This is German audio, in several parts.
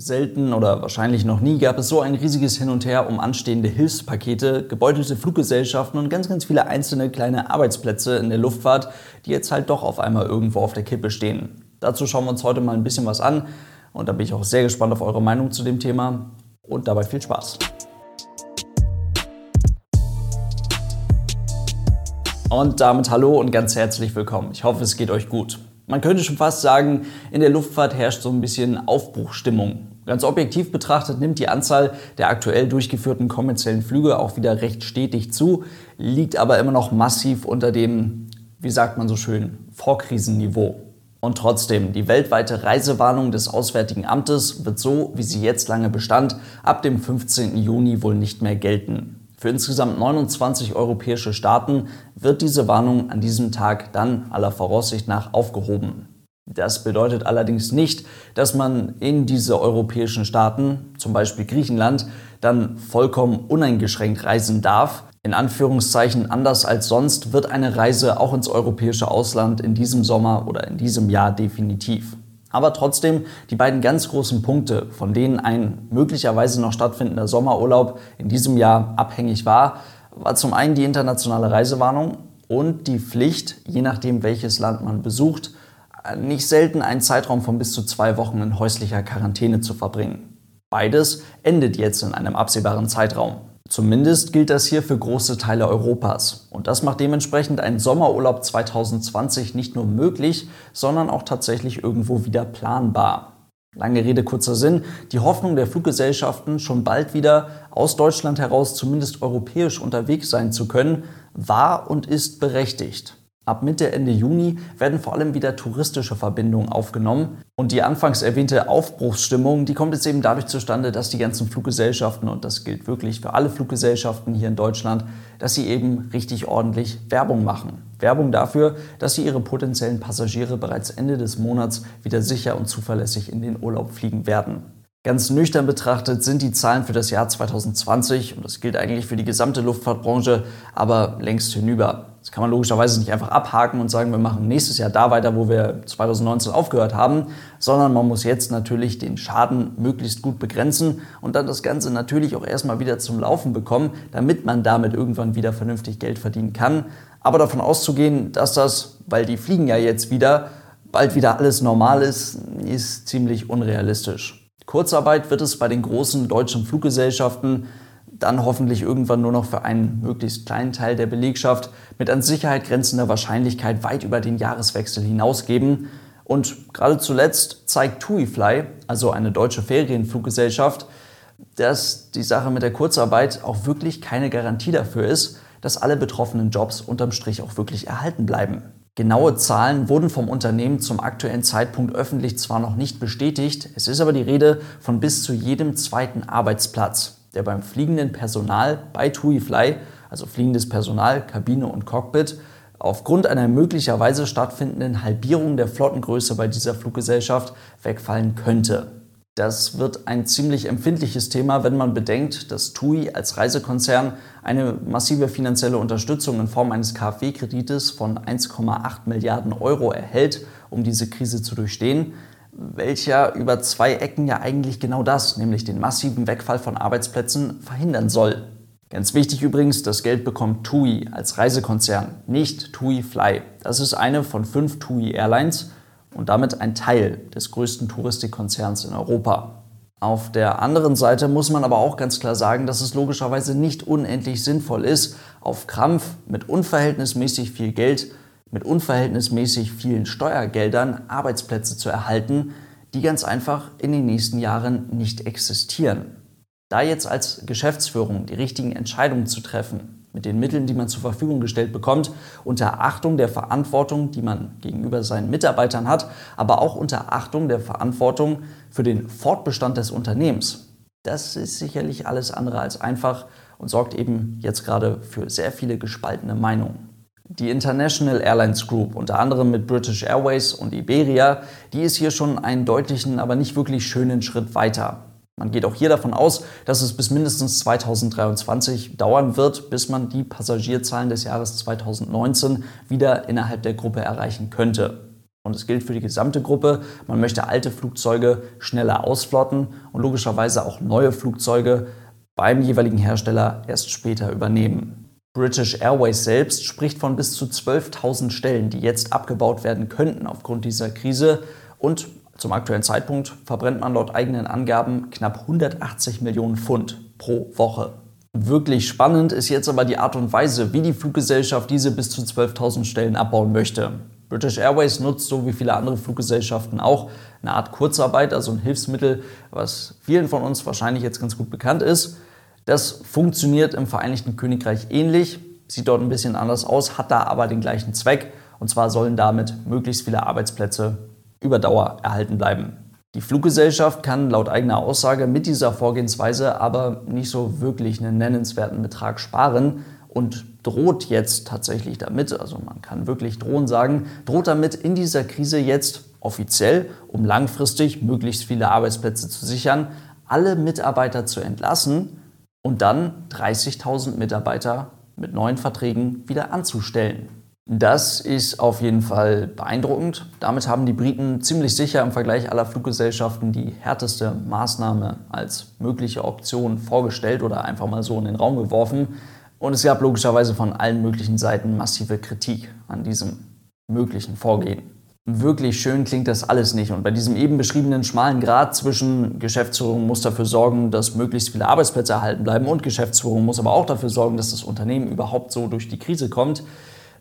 Selten oder wahrscheinlich noch nie gab es so ein riesiges Hin und Her um anstehende Hilfspakete, gebeutelte Fluggesellschaften und ganz, ganz viele einzelne kleine Arbeitsplätze in der Luftfahrt, die jetzt halt doch auf einmal irgendwo auf der Kippe stehen. Dazu schauen wir uns heute mal ein bisschen was an und da bin ich auch sehr gespannt auf eure Meinung zu dem Thema und dabei viel Spaß. Und damit hallo und ganz herzlich willkommen. Ich hoffe, es geht euch gut. Man könnte schon fast sagen, in der Luftfahrt herrscht so ein bisschen Aufbruchstimmung. Ganz objektiv betrachtet nimmt die Anzahl der aktuell durchgeführten kommerziellen Flüge auch wieder recht stetig zu, liegt aber immer noch massiv unter dem, wie sagt man so schön, Vorkrisenniveau. Und trotzdem, die weltweite Reisewarnung des Auswärtigen Amtes wird so, wie sie jetzt lange bestand, ab dem 15. Juni wohl nicht mehr gelten. Für insgesamt 29 europäische Staaten wird diese Warnung an diesem Tag dann aller Voraussicht nach aufgehoben. Das bedeutet allerdings nicht, dass man in diese europäischen Staaten, zum Beispiel Griechenland, dann vollkommen uneingeschränkt reisen darf. In Anführungszeichen anders als sonst wird eine Reise auch ins europäische Ausland in diesem Sommer oder in diesem Jahr definitiv. Aber trotzdem die beiden ganz großen Punkte, von denen ein möglicherweise noch stattfindender Sommerurlaub in diesem Jahr abhängig war, war zum einen die internationale Reisewarnung und die Pflicht, je nachdem welches Land man besucht, nicht selten einen Zeitraum von bis zu zwei Wochen in häuslicher Quarantäne zu verbringen. Beides endet jetzt in einem absehbaren Zeitraum. Zumindest gilt das hier für große Teile Europas. Und das macht dementsprechend einen Sommerurlaub 2020 nicht nur möglich, sondern auch tatsächlich irgendwo wieder planbar. Lange Rede, kurzer Sinn. Die Hoffnung der Fluggesellschaften, schon bald wieder aus Deutschland heraus zumindest europäisch unterwegs sein zu können, war und ist berechtigt. Ab Mitte, Ende Juni werden vor allem wieder touristische Verbindungen aufgenommen. Und die anfangs erwähnte Aufbruchsstimmung, die kommt jetzt eben dadurch zustande, dass die ganzen Fluggesellschaften, und das gilt wirklich für alle Fluggesellschaften hier in Deutschland, dass sie eben richtig ordentlich Werbung machen. Werbung dafür, dass sie ihre potenziellen Passagiere bereits Ende des Monats wieder sicher und zuverlässig in den Urlaub fliegen werden. Ganz nüchtern betrachtet sind die Zahlen für das Jahr 2020, und das gilt eigentlich für die gesamte Luftfahrtbranche, aber längst hinüber. Das kann man logischerweise nicht einfach abhaken und sagen, wir machen nächstes Jahr da weiter, wo wir 2019 aufgehört haben, sondern man muss jetzt natürlich den Schaden möglichst gut begrenzen und dann das Ganze natürlich auch erstmal wieder zum Laufen bekommen, damit man damit irgendwann wieder vernünftig Geld verdienen kann. Aber davon auszugehen, dass das, weil die fliegen ja jetzt wieder, bald wieder alles normal ist, ist ziemlich unrealistisch. Kurzarbeit wird es bei den großen deutschen Fluggesellschaften dann hoffentlich irgendwann nur noch für einen möglichst kleinen Teil der Belegschaft mit an Sicherheit grenzender Wahrscheinlichkeit weit über den Jahreswechsel hinausgeben. Und gerade zuletzt zeigt TuiFly, also eine deutsche Ferienfluggesellschaft, dass die Sache mit der Kurzarbeit auch wirklich keine Garantie dafür ist, dass alle betroffenen Jobs unterm Strich auch wirklich erhalten bleiben. Genaue Zahlen wurden vom Unternehmen zum aktuellen Zeitpunkt öffentlich zwar noch nicht bestätigt, es ist aber die Rede von bis zu jedem zweiten Arbeitsplatz der beim fliegenden Personal bei TuiFly, also fliegendes Personal, Kabine und Cockpit, aufgrund einer möglicherweise stattfindenden Halbierung der Flottengröße bei dieser Fluggesellschaft wegfallen könnte. Das wird ein ziemlich empfindliches Thema, wenn man bedenkt, dass TUI als Reisekonzern eine massive finanzielle Unterstützung in Form eines KfW-Kredites von 1,8 Milliarden Euro erhält, um diese Krise zu durchstehen welcher über zwei Ecken ja eigentlich genau das, nämlich den massiven Wegfall von Arbeitsplätzen, verhindern soll. Ganz wichtig übrigens, das Geld bekommt TUI als Reisekonzern, nicht TUI Fly. Das ist eine von fünf TUI Airlines und damit ein Teil des größten Touristikkonzerns in Europa. Auf der anderen Seite muss man aber auch ganz klar sagen, dass es logischerweise nicht unendlich sinnvoll ist, auf Krampf mit unverhältnismäßig viel Geld mit unverhältnismäßig vielen Steuergeldern Arbeitsplätze zu erhalten, die ganz einfach in den nächsten Jahren nicht existieren. Da jetzt als Geschäftsführung die richtigen Entscheidungen zu treffen, mit den Mitteln, die man zur Verfügung gestellt bekommt, unter Achtung der Verantwortung, die man gegenüber seinen Mitarbeitern hat, aber auch unter Achtung der Verantwortung für den Fortbestand des Unternehmens. Das ist sicherlich alles andere als einfach und sorgt eben jetzt gerade für sehr viele gespaltene Meinungen. Die International Airlines Group, unter anderem mit British Airways und Iberia, die ist hier schon einen deutlichen, aber nicht wirklich schönen Schritt weiter. Man geht auch hier davon aus, dass es bis mindestens 2023 dauern wird, bis man die Passagierzahlen des Jahres 2019 wieder innerhalb der Gruppe erreichen könnte. Und es gilt für die gesamte Gruppe. Man möchte alte Flugzeuge schneller ausflotten und logischerweise auch neue Flugzeuge beim jeweiligen Hersteller erst später übernehmen. British Airways selbst spricht von bis zu 12.000 Stellen, die jetzt abgebaut werden könnten aufgrund dieser Krise. Und zum aktuellen Zeitpunkt verbrennt man laut eigenen Angaben knapp 180 Millionen Pfund pro Woche. Wirklich spannend ist jetzt aber die Art und Weise, wie die Fluggesellschaft diese bis zu 12.000 Stellen abbauen möchte. British Airways nutzt, so wie viele andere Fluggesellschaften auch, eine Art Kurzarbeit, also ein Hilfsmittel, was vielen von uns wahrscheinlich jetzt ganz gut bekannt ist. Das funktioniert im Vereinigten Königreich ähnlich, sieht dort ein bisschen anders aus, hat da aber den gleichen Zweck. Und zwar sollen damit möglichst viele Arbeitsplätze über Dauer erhalten bleiben. Die Fluggesellschaft kann laut eigener Aussage mit dieser Vorgehensweise aber nicht so wirklich einen nennenswerten Betrag sparen und droht jetzt tatsächlich damit, also man kann wirklich drohen sagen, droht damit in dieser Krise jetzt offiziell, um langfristig möglichst viele Arbeitsplätze zu sichern, alle Mitarbeiter zu entlassen und dann 30.000 Mitarbeiter mit neuen Verträgen wieder anzustellen. Das ist auf jeden Fall beeindruckend. Damit haben die Briten ziemlich sicher im Vergleich aller Fluggesellschaften die härteste Maßnahme als mögliche Option vorgestellt oder einfach mal so in den Raum geworfen. Und es gab logischerweise von allen möglichen Seiten massive Kritik an diesem möglichen Vorgehen wirklich schön klingt das alles nicht. Und bei diesem eben beschriebenen schmalen Grad zwischen Geschäftsführung muss dafür sorgen, dass möglichst viele Arbeitsplätze erhalten bleiben und Geschäftsführung muss aber auch dafür sorgen, dass das Unternehmen überhaupt so durch die Krise kommt,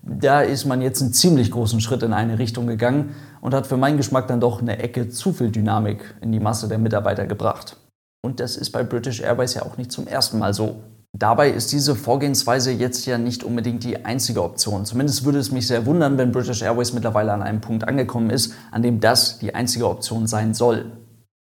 da ist man jetzt einen ziemlich großen Schritt in eine Richtung gegangen und hat für meinen Geschmack dann doch eine Ecke zu viel Dynamik in die Masse der Mitarbeiter gebracht. Und das ist bei British Airways ja auch nicht zum ersten Mal so. Dabei ist diese Vorgehensweise jetzt ja nicht unbedingt die einzige Option. Zumindest würde es mich sehr wundern, wenn British Airways mittlerweile an einem Punkt angekommen ist, an dem das die einzige Option sein soll.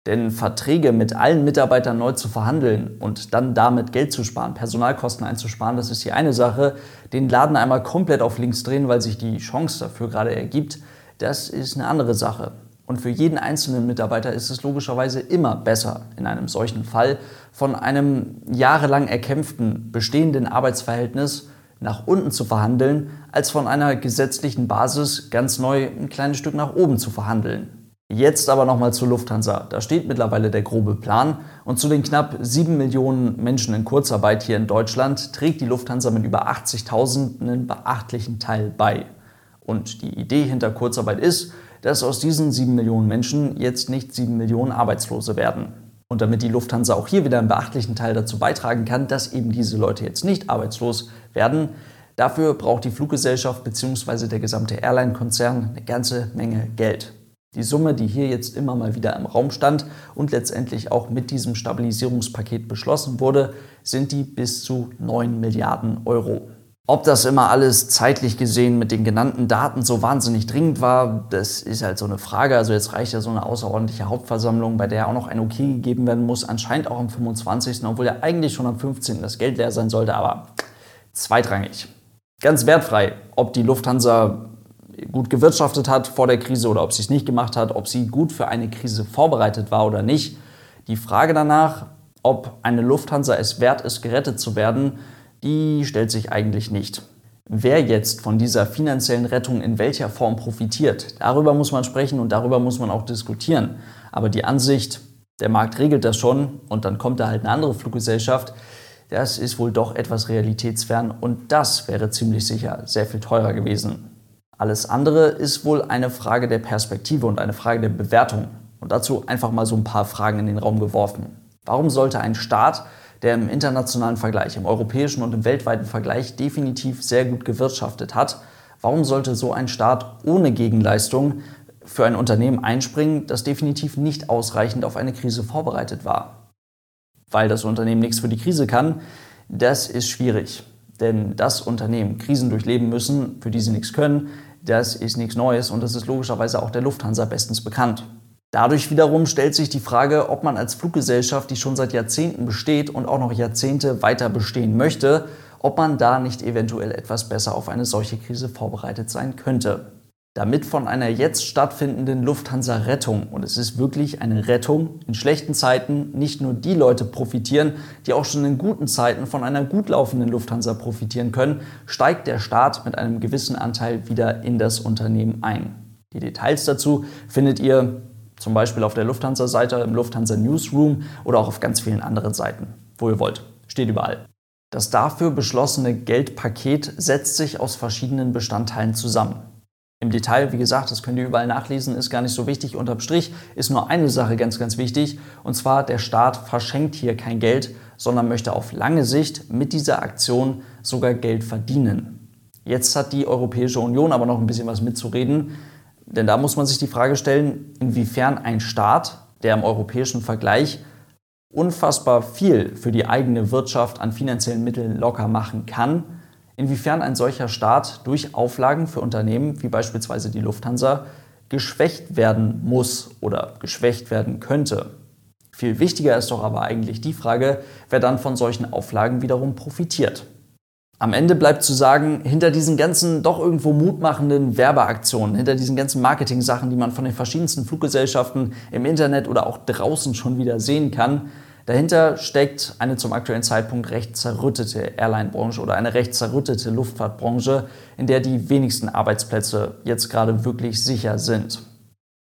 Denn Verträge mit allen Mitarbeitern neu zu verhandeln und dann damit Geld zu sparen, Personalkosten einzusparen, das ist die eine Sache. Den Laden einmal komplett auf links drehen, weil sich die Chance dafür gerade ergibt, das ist eine andere Sache. Und für jeden einzelnen Mitarbeiter ist es logischerweise immer besser, in einem solchen Fall von einem jahrelang erkämpften bestehenden Arbeitsverhältnis nach unten zu verhandeln, als von einer gesetzlichen Basis ganz neu ein kleines Stück nach oben zu verhandeln. Jetzt aber nochmal zur Lufthansa. Da steht mittlerweile der grobe Plan und zu den knapp 7 Millionen Menschen in Kurzarbeit hier in Deutschland trägt die Lufthansa mit über 80.000 einen beachtlichen Teil bei. Und die Idee hinter Kurzarbeit ist, dass aus diesen sieben Millionen Menschen jetzt nicht sieben Millionen Arbeitslose werden. Und damit die Lufthansa auch hier wieder einen beachtlichen Teil dazu beitragen kann, dass eben diese Leute jetzt nicht arbeitslos werden, dafür braucht die Fluggesellschaft bzw. der gesamte Airline-Konzern eine ganze Menge Geld. Die Summe, die hier jetzt immer mal wieder im Raum stand und letztendlich auch mit diesem Stabilisierungspaket beschlossen wurde, sind die bis zu 9 Milliarden Euro. Ob das immer alles zeitlich gesehen mit den genannten Daten so wahnsinnig dringend war, das ist halt so eine Frage. Also jetzt reicht ja so eine außerordentliche Hauptversammlung, bei der auch noch ein Okay gegeben werden muss, anscheinend auch am 25., obwohl ja eigentlich schon am 15. das Geld leer sein sollte, aber zweitrangig. Ganz wertfrei, ob die Lufthansa gut gewirtschaftet hat vor der Krise oder ob sie es nicht gemacht hat, ob sie gut für eine Krise vorbereitet war oder nicht. Die Frage danach, ob eine Lufthansa es wert ist, gerettet zu werden, die stellt sich eigentlich nicht. Wer jetzt von dieser finanziellen Rettung in welcher Form profitiert, darüber muss man sprechen und darüber muss man auch diskutieren. Aber die Ansicht, der Markt regelt das schon und dann kommt da halt eine andere Fluggesellschaft, das ist wohl doch etwas realitätsfern und das wäre ziemlich sicher sehr viel teurer gewesen. Alles andere ist wohl eine Frage der Perspektive und eine Frage der Bewertung. Und dazu einfach mal so ein paar Fragen in den Raum geworfen. Warum sollte ein Staat der im internationalen Vergleich, im europäischen und im weltweiten Vergleich definitiv sehr gut gewirtschaftet hat. Warum sollte so ein Staat ohne Gegenleistung für ein Unternehmen einspringen, das definitiv nicht ausreichend auf eine Krise vorbereitet war? Weil das Unternehmen nichts für die Krise kann, das ist schwierig. Denn das Unternehmen Krisen durchleben müssen, für die sie nichts können, das ist nichts Neues und das ist logischerweise auch der Lufthansa bestens bekannt. Dadurch wiederum stellt sich die Frage, ob man als Fluggesellschaft, die schon seit Jahrzehnten besteht und auch noch Jahrzehnte weiter bestehen möchte, ob man da nicht eventuell etwas besser auf eine solche Krise vorbereitet sein könnte. Damit von einer jetzt stattfindenden Lufthansa-Rettung, und es ist wirklich eine Rettung, in schlechten Zeiten nicht nur die Leute profitieren, die auch schon in guten Zeiten von einer gut laufenden Lufthansa profitieren können, steigt der Staat mit einem gewissen Anteil wieder in das Unternehmen ein. Die Details dazu findet ihr zum Beispiel auf der Lufthansa-Seite, im Lufthansa Newsroom oder auch auf ganz vielen anderen Seiten, wo ihr wollt. Steht überall. Das dafür beschlossene Geldpaket setzt sich aus verschiedenen Bestandteilen zusammen. Im Detail, wie gesagt, das könnt ihr überall nachlesen, ist gar nicht so wichtig. Unterm Strich ist nur eine Sache ganz, ganz wichtig. Und zwar, der Staat verschenkt hier kein Geld, sondern möchte auf lange Sicht mit dieser Aktion sogar Geld verdienen. Jetzt hat die Europäische Union aber noch ein bisschen was mitzureden. Denn da muss man sich die Frage stellen, inwiefern ein Staat, der im europäischen Vergleich unfassbar viel für die eigene Wirtschaft an finanziellen Mitteln locker machen kann, inwiefern ein solcher Staat durch Auflagen für Unternehmen wie beispielsweise die Lufthansa geschwächt werden muss oder geschwächt werden könnte. Viel wichtiger ist doch aber eigentlich die Frage, wer dann von solchen Auflagen wiederum profitiert. Am Ende bleibt zu sagen, hinter diesen ganzen doch irgendwo mutmachenden Werbeaktionen, hinter diesen ganzen Marketing-Sachen, die man von den verschiedensten Fluggesellschaften im Internet oder auch draußen schon wieder sehen kann, Dahinter steckt eine zum aktuellen Zeitpunkt recht zerrüttete Airline-Branche oder eine recht zerrüttete Luftfahrtbranche, in der die wenigsten Arbeitsplätze jetzt gerade wirklich sicher sind.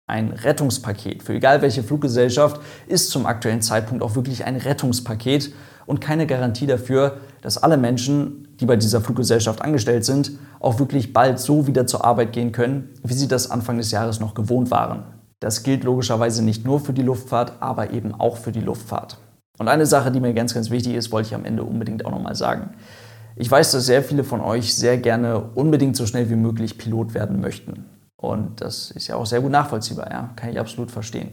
Ein Rettungspaket für egal welche Fluggesellschaft ist zum aktuellen Zeitpunkt auch wirklich ein Rettungspaket und keine Garantie dafür, dass alle Menschen, die bei dieser Fluggesellschaft angestellt sind, auch wirklich bald so wieder zur Arbeit gehen können, wie sie das Anfang des Jahres noch gewohnt waren. Das gilt logischerweise nicht nur für die Luftfahrt, aber eben auch für die Luftfahrt. Und eine Sache, die mir ganz, ganz wichtig ist, wollte ich am Ende unbedingt auch nochmal sagen. Ich weiß, dass sehr viele von euch sehr gerne unbedingt so schnell wie möglich Pilot werden möchten. Und das ist ja auch sehr gut nachvollziehbar, ja? kann ich absolut verstehen.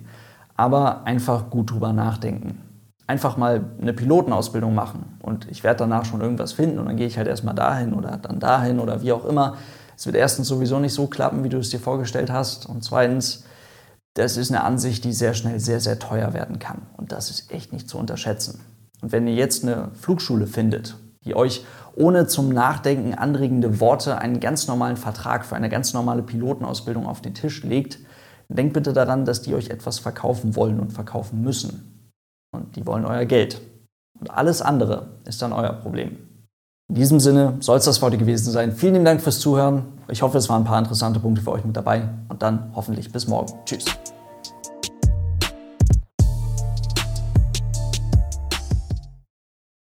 Aber einfach gut drüber nachdenken. Einfach mal eine Pilotenausbildung machen. Und ich werde danach schon irgendwas finden und dann gehe ich halt erstmal dahin oder dann dahin oder wie auch immer. Es wird erstens sowieso nicht so klappen, wie du es dir vorgestellt hast. Und zweitens, das ist eine Ansicht, die sehr schnell sehr, sehr teuer werden kann. Und das ist echt nicht zu unterschätzen. Und wenn ihr jetzt eine Flugschule findet, die euch ohne zum Nachdenken anregende Worte einen ganz normalen Vertrag für eine ganz normale Pilotenausbildung auf den Tisch legt, denkt bitte daran, dass die euch etwas verkaufen wollen und verkaufen müssen. Und die wollen euer Geld. Und alles andere ist dann euer Problem. In diesem Sinne soll es das heute gewesen sein. Vielen lieben Dank fürs Zuhören. Ich hoffe, es waren ein paar interessante Punkte für euch mit dabei. Und dann hoffentlich bis morgen. Tschüss.